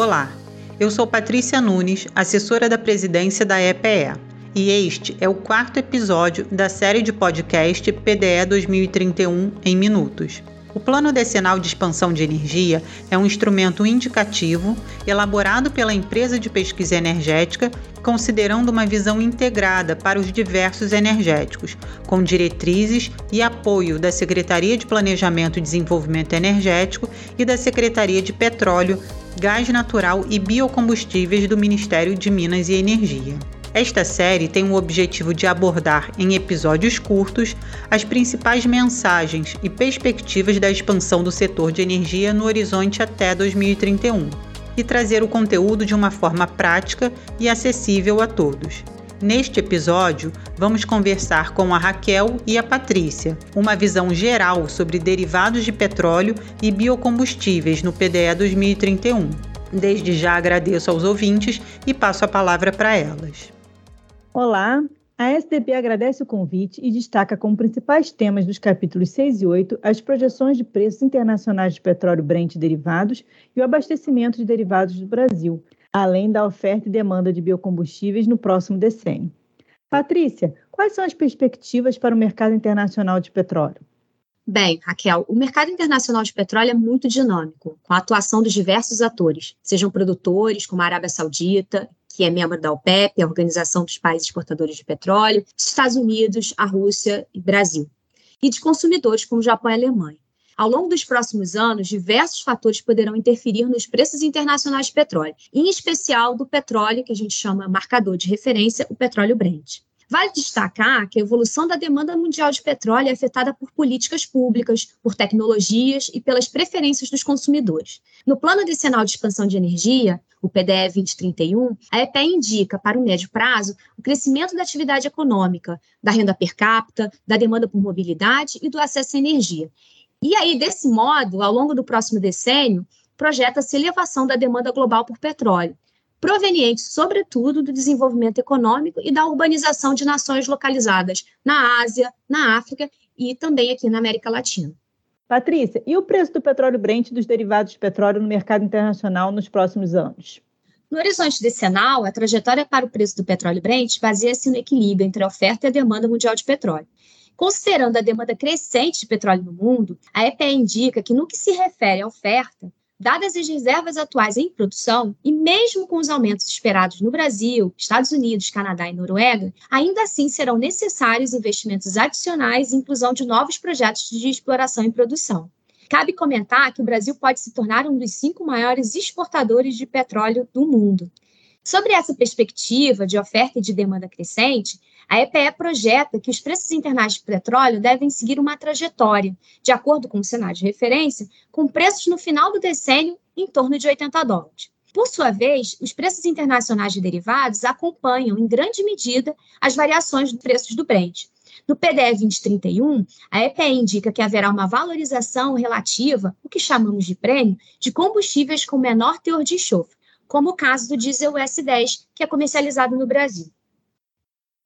Olá, eu sou Patrícia Nunes, assessora da presidência da EPE, e este é o quarto episódio da série de podcast PDE 2031 em Minutos. O Plano Decenal de Expansão de Energia é um instrumento indicativo elaborado pela empresa de pesquisa energética, considerando uma visão integrada para os diversos energéticos, com diretrizes e apoio da Secretaria de Planejamento e Desenvolvimento Energético e da Secretaria de Petróleo, Gás Natural e Biocombustíveis do Ministério de Minas e Energia. Esta série tem o objetivo de abordar, em episódios curtos, as principais mensagens e perspectivas da expansão do setor de energia no horizonte até 2031 e trazer o conteúdo de uma forma prática e acessível a todos. Neste episódio, vamos conversar com a Raquel e a Patrícia, uma visão geral sobre derivados de petróleo e biocombustíveis no PDE 2031. Desde já agradeço aos ouvintes e passo a palavra para elas. Olá, a SDP agradece o convite e destaca como principais temas dos capítulos 6 e 8 as projeções de preços internacionais de petróleo Brent e derivados e o abastecimento de derivados do Brasil, além da oferta e demanda de biocombustíveis no próximo decênio. Patrícia, quais são as perspectivas para o mercado internacional de petróleo? Bem, Raquel, o mercado internacional de petróleo é muito dinâmico, com a atuação dos diversos atores, sejam produtores, como a Arábia Saudita, que é membro da OPEP, a Organização dos Países Exportadores de Petróleo, Estados Unidos, a Rússia e Brasil, e de consumidores como Japão e Alemanha. Ao longo dos próximos anos, diversos fatores poderão interferir nos preços internacionais de petróleo, em especial do petróleo, que a gente chama marcador de referência, o petróleo Brent. Vale destacar que a evolução da demanda mundial de petróleo é afetada por políticas públicas, por tecnologias e pelas preferências dos consumidores. No Plano Decenal de Expansão de Energia, o PDE 2031, a EPE indica, para o médio prazo, o crescimento da atividade econômica, da renda per capita, da demanda por mobilidade e do acesso à energia. E aí, desse modo, ao longo do próximo decênio, projeta-se elevação da demanda global por petróleo, proveniente, sobretudo, do desenvolvimento econômico e da urbanização de nações localizadas na Ásia, na África e também aqui na América Latina. Patrícia, e o preço do petróleo Brent e dos derivados de petróleo no mercado internacional nos próximos anos? No horizonte decenal, a trajetória para o preço do petróleo Brent baseia-se no equilíbrio entre a oferta e a demanda mundial de petróleo. Considerando a demanda crescente de petróleo no mundo, a EPE indica que, no que se refere à oferta, Dadas as reservas atuais em produção, e mesmo com os aumentos esperados no Brasil, Estados Unidos, Canadá e Noruega, ainda assim serão necessários investimentos adicionais e inclusão de novos projetos de exploração e produção. Cabe comentar que o Brasil pode se tornar um dos cinco maiores exportadores de petróleo do mundo. Sobre essa perspectiva de oferta e de demanda crescente, a EPE projeta que os preços internacionais de petróleo devem seguir uma trajetória, de acordo com o cenário de referência, com preços no final do decênio em torno de 80 dólares. Por sua vez, os preços internacionais de derivados acompanham, em grande medida, as variações dos preços do Brent. No PDE 2031, a EPE indica que haverá uma valorização relativa, o que chamamos de prêmio, de combustíveis com menor teor de enxofre, como o caso do diesel S10, que é comercializado no Brasil.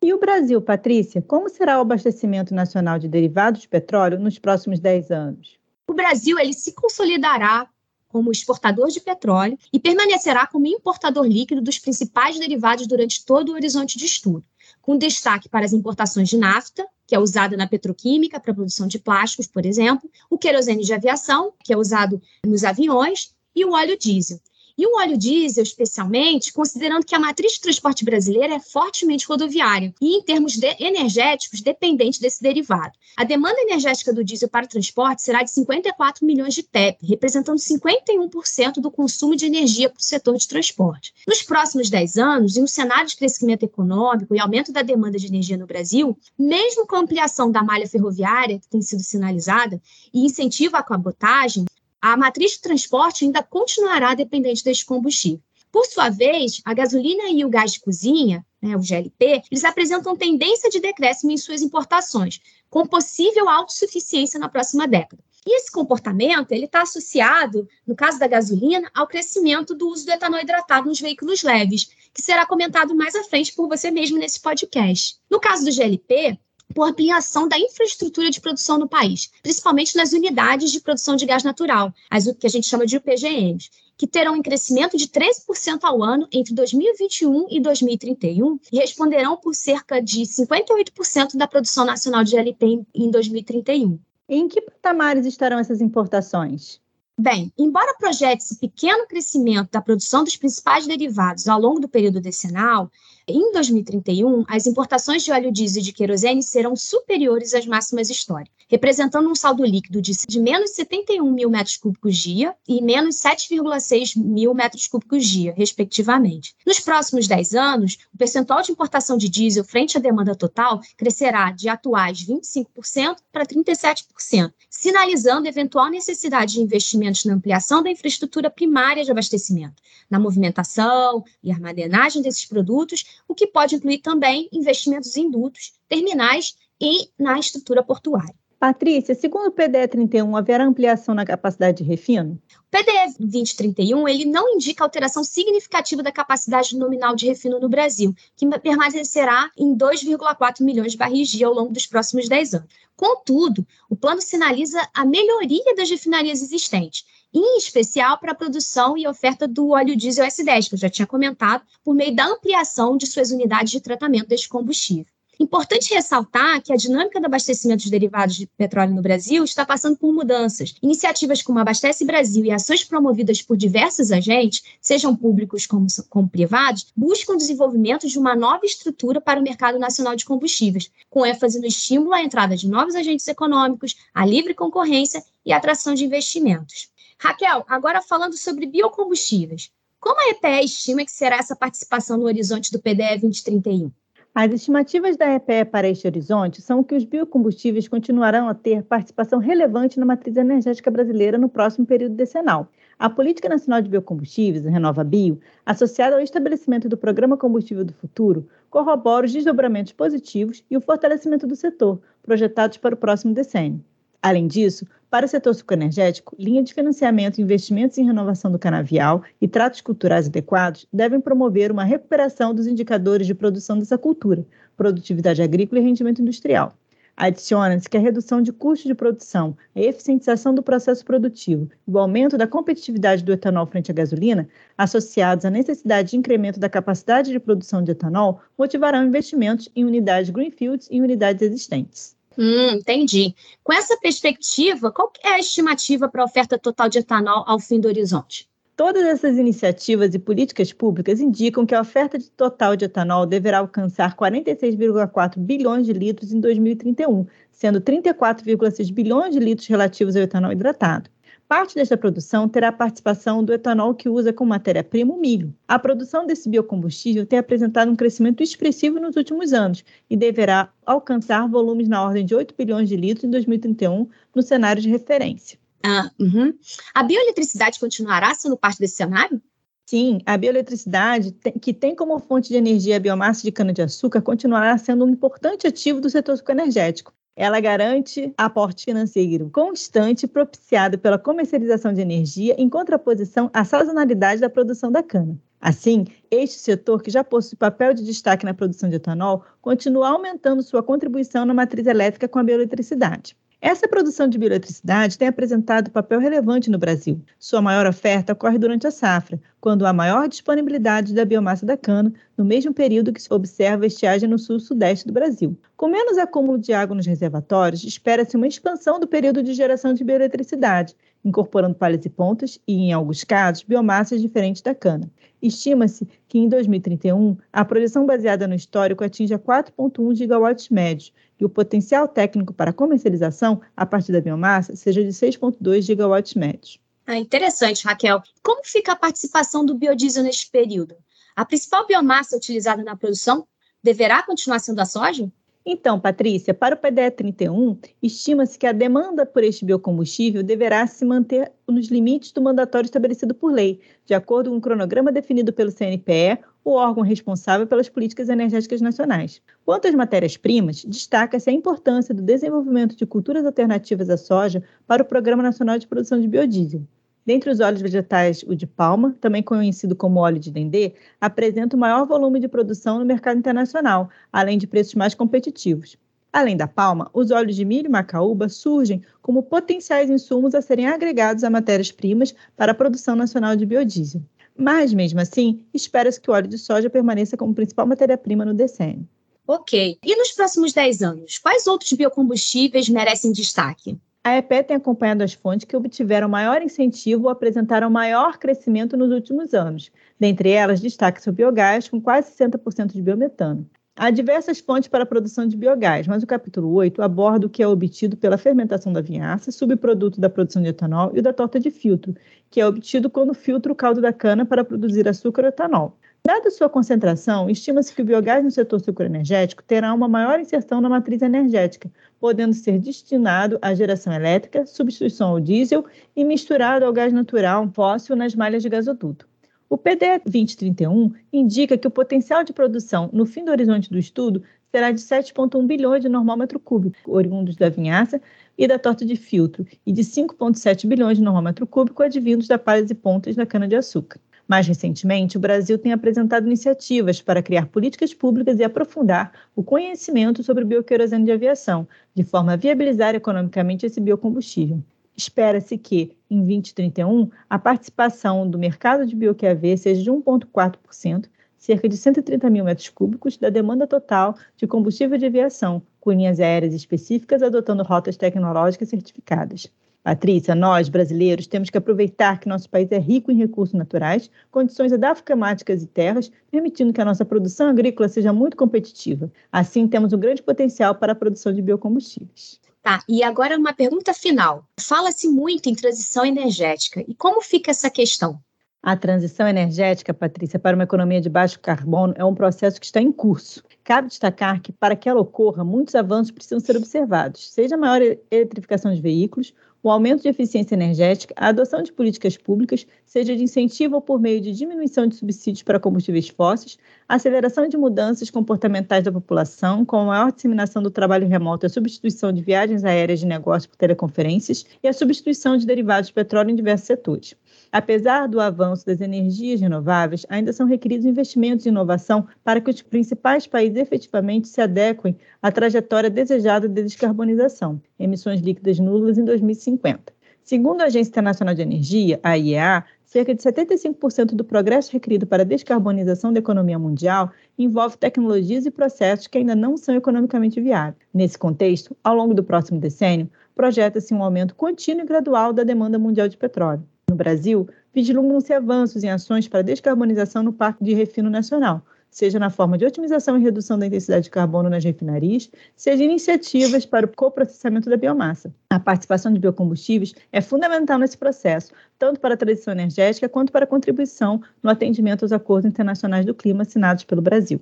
E o Brasil, Patrícia, como será o abastecimento nacional de derivados de petróleo nos próximos 10 anos? O Brasil ele se consolidará como exportador de petróleo e permanecerá como importador líquido dos principais derivados durante todo o horizonte de estudo, com destaque para as importações de nafta, que é usada na petroquímica para a produção de plásticos, por exemplo, o querosene de aviação, que é usado nos aviões, e o óleo diesel, e o óleo diesel, especialmente, considerando que a matriz de transporte brasileira é fortemente rodoviária e, em termos de energéticos, dependente desse derivado. A demanda energética do diesel para o transporte será de 54 milhões de TEP, representando 51% do consumo de energia para o setor de transporte. Nos próximos 10 anos, em um cenário de crescimento econômico e aumento da demanda de energia no Brasil, mesmo com a ampliação da malha ferroviária, que tem sido sinalizada, e incentivo à cabotagem, a matriz de transporte ainda continuará dependente deste combustível. Por sua vez, a gasolina e o gás de cozinha, né, o GLP, eles apresentam tendência de decréscimo em suas importações, com possível autossuficiência na próxima década. E esse comportamento ele está associado, no caso da gasolina, ao crescimento do uso do etanol hidratado nos veículos leves, que será comentado mais à frente por você mesmo nesse podcast. No caso do GLP, por ampliação da infraestrutura de produção no país, principalmente nas unidades de produção de gás natural, as que a gente chama de UPGNs, que terão um crescimento de 13% ao ano entre 2021 e 2031 e responderão por cerca de 58% da produção nacional de LP em 2031. Em que patamares estarão essas importações? Bem, embora projete-se pequeno crescimento da produção dos principais derivados ao longo do período decenal, em 2031, as importações de óleo diesel e de querosene serão superiores às máximas históricas, representando um saldo líquido de, de menos 71 mil metros cúbicos dia e menos 7,6 mil metros cúbicos dia, respectivamente. Nos próximos 10 anos, o percentual de importação de diesel frente à demanda total crescerá de atuais 25% para 37%, sinalizando eventual necessidade de investimentos na ampliação da infraestrutura primária de abastecimento, na movimentação e armazenagem desses produtos o que pode incluir também investimentos em dutos, terminais e na estrutura portuária. Patrícia, segundo o PDE 31, haverá ampliação na capacidade de refino? O PDE 2031 ele não indica alteração significativa da capacidade nominal de refino no Brasil, que permanecerá em 2,4 milhões de barris dia ao longo dos próximos 10 anos. Contudo, o plano sinaliza a melhoria das refinarias existentes, em especial para a produção e oferta do óleo diesel S10, que eu já tinha comentado, por meio da ampliação de suas unidades de tratamento deste combustível. Importante ressaltar que a dinâmica do abastecimento de derivados de petróleo no Brasil está passando por mudanças. Iniciativas como Abastece Brasil e ações promovidas por diversos agentes, sejam públicos como, como privados, buscam o desenvolvimento de uma nova estrutura para o mercado nacional de combustíveis, com ênfase no estímulo à entrada de novos agentes econômicos, à livre concorrência e à atração de investimentos. Raquel, agora falando sobre biocombustíveis. Como a EPE estima que será essa participação no horizonte do PDE 2031? As estimativas da EPE para este horizonte são que os biocombustíveis continuarão a ter participação relevante na matriz energética brasileira no próximo período decenal. A Política Nacional de Biocombustíveis, Renova Bio, associada ao estabelecimento do Programa Combustível do Futuro, corrobora os desdobramentos positivos e o fortalecimento do setor, projetados para o próximo decênio. Além disso, para o setor sucoenergético, linha de financiamento investimentos em renovação do canavial e tratos culturais adequados devem promover uma recuperação dos indicadores de produção dessa cultura, produtividade agrícola e rendimento industrial. Adiciona-se que a redução de custos de produção, a eficientização do processo produtivo e o aumento da competitividade do etanol frente à gasolina, associados à necessidade de incremento da capacidade de produção de etanol, motivarão investimentos em unidades greenfields e unidades existentes. Hum, entendi. Com essa perspectiva, qual é a estimativa para a oferta total de etanol ao fim do horizonte? Todas essas iniciativas e políticas públicas indicam que a oferta total de etanol deverá alcançar 46,4 bilhões de litros em 2031, sendo 34,6 bilhões de litros relativos ao etanol hidratado. Parte desta produção terá a participação do etanol que usa como matéria-prima o milho. A produção desse biocombustível tem apresentado um crescimento expressivo nos últimos anos e deverá alcançar volumes na ordem de 8 bilhões de litros em 2031 no cenário de referência. Ah, uhum. A bioeletricidade continuará sendo parte desse cenário? Sim, a bioeletricidade, que tem como fonte de energia a biomassa de cana-de-açúcar, continuará sendo um importante ativo do setor energético ela garante aporte financeiro constante propiciado pela comercialização de energia em contraposição à sazonalidade da produção da cana. Assim, este setor, que já possui papel de destaque na produção de etanol, continua aumentando sua contribuição na matriz elétrica com a bioeletricidade. Essa produção de bioeletricidade tem apresentado papel relevante no Brasil. Sua maior oferta ocorre durante a safra, quando há maior disponibilidade da biomassa da cana, no mesmo período que se observa a estiagem no sul-sudeste do Brasil. Com menos acúmulo de água nos reservatórios, espera-se uma expansão do período de geração de bioeletricidade, incorporando palhas e pontas e, em alguns casos, biomassas diferentes da cana. Estima-se que em 2031 a projeção baseada no histórico atinja 4,1 gigawatts médios e o potencial técnico para comercialização a partir da biomassa seja de 6,2 gigawatts médios. Ah, interessante, Raquel. Como fica a participação do biodiesel neste período? A principal biomassa utilizada na produção deverá continuar sendo a soja? Então, Patrícia, para o PDE 31, estima-se que a demanda por este biocombustível deverá se manter nos limites do mandatório estabelecido por lei, de acordo com o cronograma definido pelo CNPE, o órgão responsável pelas políticas energéticas nacionais. Quanto às matérias-primas, destaca-se a importância do desenvolvimento de culturas alternativas à soja para o Programa Nacional de Produção de Biodiesel. Dentre os óleos vegetais, o de palma, também conhecido como óleo de dendê, apresenta o maior volume de produção no mercado internacional, além de preços mais competitivos. Além da palma, os óleos de milho e macaúba surgem como potenciais insumos a serem agregados a matérias-primas para a produção nacional de biodiesel. Mas, mesmo assim, espera-se que o óleo de soja permaneça como principal matéria-prima no decênio. Ok. E nos próximos 10 anos, quais outros biocombustíveis merecem destaque? A EPE tem acompanhado as fontes que obtiveram maior incentivo ou apresentaram maior crescimento nos últimos anos. Dentre elas, destaque-se o biogás, com quase 60% de biometano. Há diversas fontes para a produção de biogás, mas o capítulo 8 aborda o que é obtido pela fermentação da vinhaça, subproduto da produção de etanol, e o da torta de filtro, que é obtido quando filtra o caldo da cana para produzir açúcar ou etanol. Dada sua concentração, estima-se que o biogás no setor sucroenergético terá uma maior inserção na matriz energética, podendo ser destinado à geração elétrica, substituição ao diesel e misturado ao gás natural fóssil nas malhas de gasoduto. O PD 2031 indica que o potencial de produção no fim do horizonte do estudo será de 7,1 bilhões de normômetro cúbico, oriundos da vinhaça e da torta de filtro, e de 5,7 bilhões de normômetro cúbico advindos da palhas e pontas da cana-de-açúcar. Mais recentemente, o Brasil tem apresentado iniciativas para criar políticas públicas e aprofundar o conhecimento sobre o bioquerosene de aviação, de forma a viabilizar economicamente esse biocombustível. Espera-se que, em 2031, a participação do mercado de bioQAV seja de 1,4%, cerca de 130 mil metros cúbicos da demanda total de combustível de aviação, com linhas aéreas específicas adotando rotas tecnológicas certificadas. Patrícia, nós, brasileiros, temos que aproveitar que nosso país é rico em recursos naturais, condições edafoclimáticas e terras, permitindo que a nossa produção agrícola seja muito competitiva. Assim, temos um grande potencial para a produção de biocombustíveis. Tá, e agora uma pergunta final. Fala-se muito em transição energética. E como fica essa questão? A transição energética, Patrícia, para uma economia de baixo carbono é um processo que está em curso. Cabe destacar que, para que ela ocorra, muitos avanços precisam ser observados, seja maior eletrificação de veículos, o aumento de eficiência energética, a adoção de políticas públicas, seja de incentivo ou por meio de diminuição de subsídios para combustíveis fósseis, a aceleração de mudanças comportamentais da população, com a maior disseminação do trabalho remoto, a substituição de viagens aéreas de negócio por teleconferências e a substituição de derivados de petróleo em diversos setores. Apesar do avanço das energias renováveis, ainda são requeridos investimentos de inovação para que os principais países efetivamente se adequem à trajetória desejada de descarbonização, emissões líquidas nulas em 2050. Segundo a Agência Internacional de Energia, a IEA, cerca de 75% do progresso requerido para a descarbonização da economia mundial envolve tecnologias e processos que ainda não são economicamente viáveis. Nesse contexto, ao longo do próximo decênio, projeta-se um aumento contínuo e gradual da demanda mundial de petróleo no Brasil, vislumbram-se avanços em ações para descarbonização no Parque de Refino Nacional, seja na forma de otimização e redução da intensidade de carbono nas refinarias, seja iniciativas para o coprocessamento da biomassa. A participação de biocombustíveis é fundamental nesse processo, tanto para a transição energética quanto para a contribuição no atendimento aos acordos internacionais do clima assinados pelo Brasil.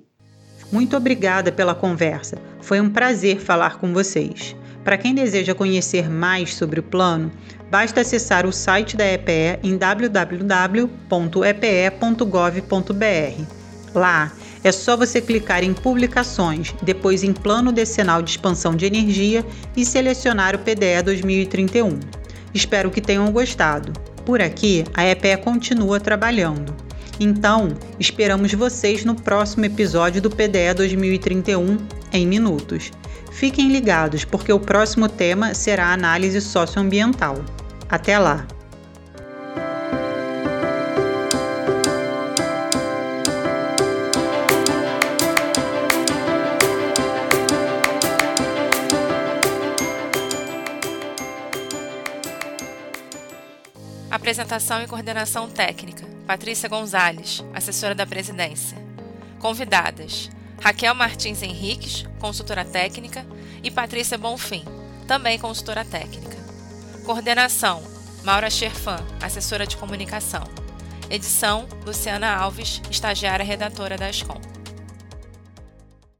Muito obrigada pela conversa. Foi um prazer falar com vocês. Para quem deseja conhecer mais sobre o plano, basta acessar o site da EPE em www.epe.gov.br. Lá é só você clicar em Publicações, depois em Plano Decenal de Expansão de Energia e selecionar o PDE 2031. Espero que tenham gostado. Por aqui, a EPE continua trabalhando. Então, esperamos vocês no próximo episódio do PDE 2031 em minutos. Fiquem ligados, porque o próximo tema será a análise socioambiental. Até lá! Apresentação e coordenação técnica: Patrícia Gonzalez, assessora da presidência. Convidadas: Raquel Martins Henriques, consultora técnica, e Patrícia Bonfim, também consultora técnica. Coordenação: Maura Scherfan, assessora de comunicação. Edição: Luciana Alves, estagiária redatora da ESCOM.